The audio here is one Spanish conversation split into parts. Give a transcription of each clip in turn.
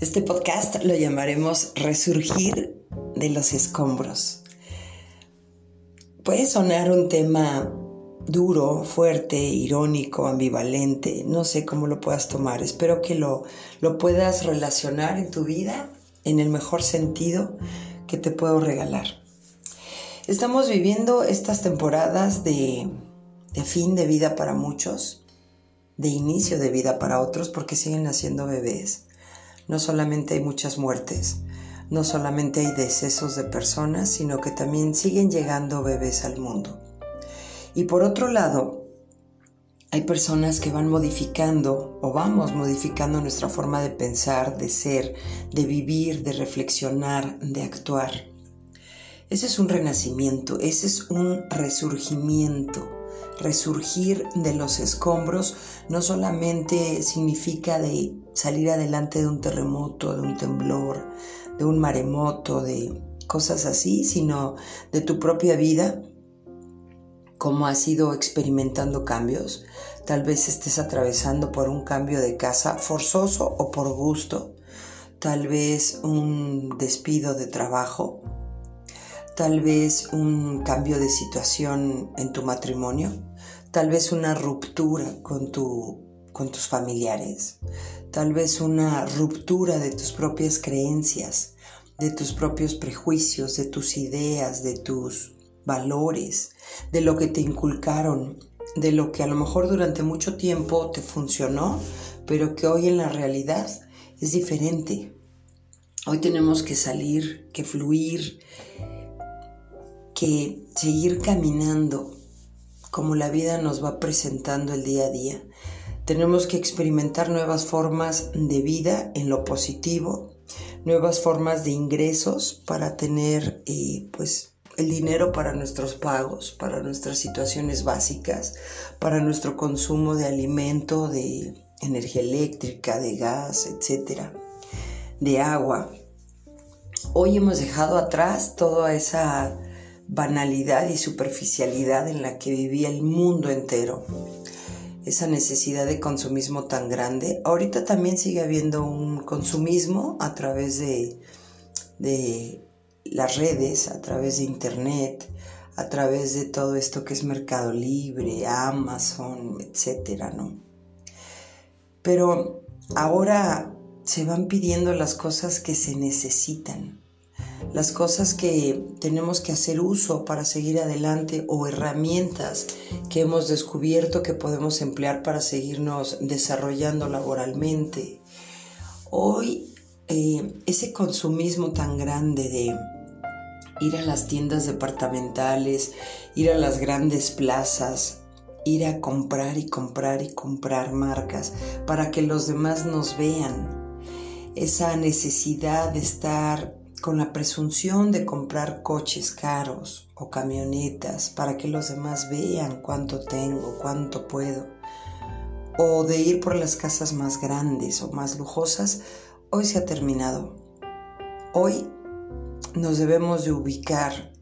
Este podcast lo llamaremos Resurgir de los escombros. Puede sonar un tema duro, fuerte, irónico, ambivalente, no sé cómo lo puedas tomar. Espero que lo, lo puedas relacionar en tu vida en el mejor sentido que te puedo regalar. Estamos viviendo estas temporadas de, de fin de vida para muchos, de inicio de vida para otros porque siguen naciendo bebés no solamente hay muchas muertes, no solamente hay decesos de personas, sino que también siguen llegando bebés al mundo. Y por otro lado, hay personas que van modificando o vamos modificando nuestra forma de pensar, de ser, de vivir, de reflexionar, de actuar. Ese es un renacimiento, ese es un resurgimiento resurgir de los escombros no solamente significa de salir adelante de un terremoto, de un temblor, de un maremoto, de cosas así, sino de tu propia vida, cómo has ido experimentando cambios. Tal vez estés atravesando por un cambio de casa forzoso o por gusto, tal vez un despido de trabajo, tal vez un cambio de situación en tu matrimonio, tal vez una ruptura con, tu, con tus familiares, tal vez una ruptura de tus propias creencias, de tus propios prejuicios, de tus ideas, de tus valores, de lo que te inculcaron, de lo que a lo mejor durante mucho tiempo te funcionó, pero que hoy en la realidad es diferente. Hoy tenemos que salir, que fluir, que seguir caminando como la vida nos va presentando el día a día. Tenemos que experimentar nuevas formas de vida en lo positivo, nuevas formas de ingresos para tener eh, pues el dinero para nuestros pagos, para nuestras situaciones básicas, para nuestro consumo de alimento, de energía eléctrica, de gas, etcétera, de agua. Hoy hemos dejado atrás toda esa banalidad y superficialidad en la que vivía el mundo entero. Esa necesidad de consumismo tan grande. Ahorita también sigue habiendo un consumismo a través de, de las redes, a través de internet, a través de todo esto que es Mercado Libre, Amazon, etcétera, ¿no? Pero ahora se van pidiendo las cosas que se necesitan las cosas que tenemos que hacer uso para seguir adelante o herramientas que hemos descubierto que podemos emplear para seguirnos desarrollando laboralmente. Hoy eh, ese consumismo tan grande de ir a las tiendas departamentales, ir a las grandes plazas, ir a comprar y comprar y comprar marcas para que los demás nos vean. Esa necesidad de estar con la presunción de comprar coches caros o camionetas para que los demás vean cuánto tengo, cuánto puedo, o de ir por las casas más grandes o más lujosas, hoy se ha terminado. Hoy nos debemos de ubicar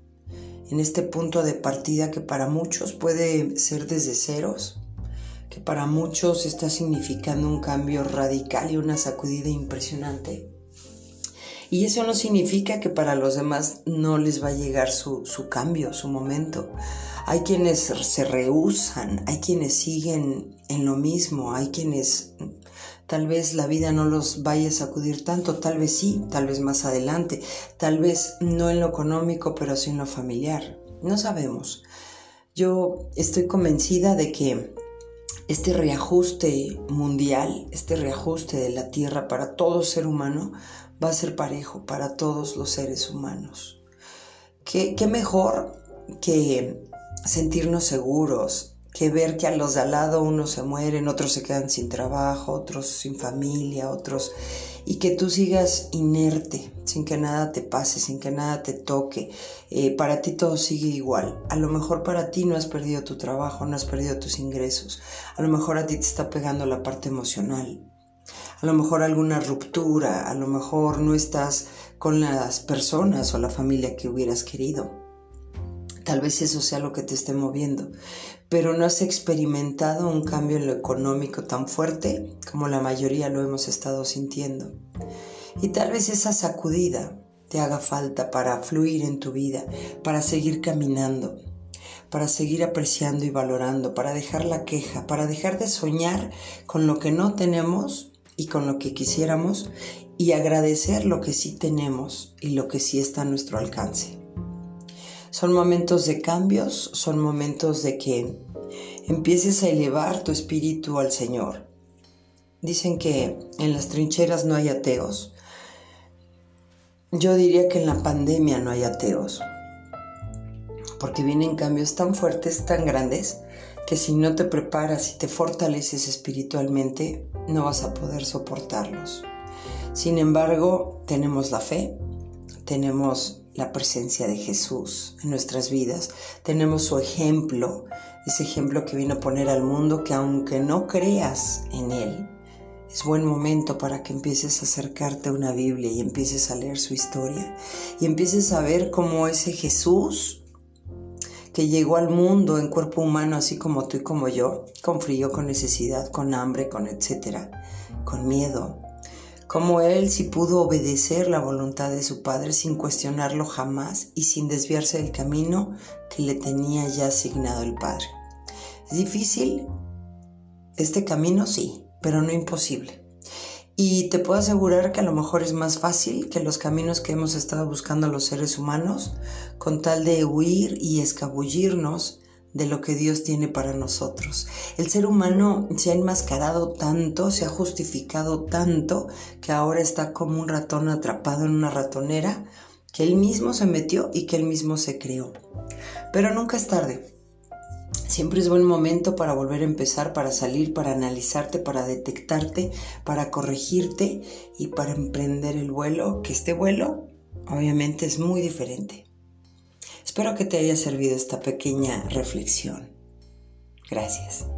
en este punto de partida que para muchos puede ser desde ceros, que para muchos está significando un cambio radical y una sacudida impresionante y eso no significa que para los demás no les va a llegar su, cambio, su momento. Hay quienes se rehusan, hay quienes siguen en lo mismo, hay quienes tal vez la vida no los vaya a sacudir tanto, tal vez sí, tal vez más adelante, tal vez no en lo económico, pero sí en lo familiar. No sabemos. Yo estoy convencida de que este reajuste mundial, este reajuste de la Tierra para todo ser humano, va a ser parejo para todos los seres humanos. ¿Qué, mejor que sentirnos seguros, que ver que a los de al lado unos se mueren, otros se quedan sin trabajo, otros sin familia, otros... Y que tú sigas inerte, sin que nada te pase, sin que nada te toque. Eh, para ti todo sigue igual. A lo mejor para ti no has perdido tu trabajo, no has perdido tus ingresos. A lo mejor a ti te está pegando la parte emocional a lo mejor alguna ruptura, a lo mejor no estás con las personas o la familia que hubieras querido. Tal vez eso sea lo que te esté moviendo, pero no has experimentado un cambio en lo económico tan fuerte como la mayoría lo hemos estado sintiendo. Y tal vez esa sacudida te haga falta para fluir en tu vida, para seguir caminando, para seguir apreciando y valorando, para dejar la queja, para dejar de soñar con lo que no tenemos y con lo que quisiéramos y agradecer lo que sí tenemos y lo que sí está a nuestro alcance. Son momentos de cambios, son momentos de que empieces a elevar tu espíritu al Señor. Dicen que en las trincheras no hay ateos. Yo diría que en la pandemia no hay ateos. Porque vienen cambios tan fuertes, tan grandes, que si no te preparas y te fortaleces espiritualmente, no vas a poder soportarlos. Sin embargo, tenemos la fe, tenemos la presencia de Jesús en nuestras vidas, tenemos su ejemplo, ese ejemplo que vino a poner al mundo que aunque no creas en Él, es buen momento para que empieces a acercarte a una Biblia y empieces a leer su historia y empieces a ver cómo ese Jesús que llegó al mundo en cuerpo humano así como tú y como yo, con frío, con necesidad, con hambre, con etcétera, con miedo, como él sí pudo obedecer la voluntad de su padre sin cuestionarlo jamás y sin desviarse del camino que le tenía ya asignado el padre. ¿Es difícil? Este camino sí, pero no imposible. Y te puedo asegurar que a lo mejor es más fácil que los caminos que hemos estado buscando los seres humanos, con tal de huir y escabullirnos de lo que Dios tiene para nosotros. El ser humano se ha enmascarado tanto, se ha justificado tanto, que ahora está como un ratón atrapado en una ratonera, que él mismo se metió y que él mismo se creó. Pero nunca es tarde. Siempre es buen momento para volver a empezar, para salir, para analizarte, para detectarte, para corregirte y para emprender el vuelo, que este vuelo obviamente es muy diferente. Espero que te haya servido esta pequeña reflexión. Gracias.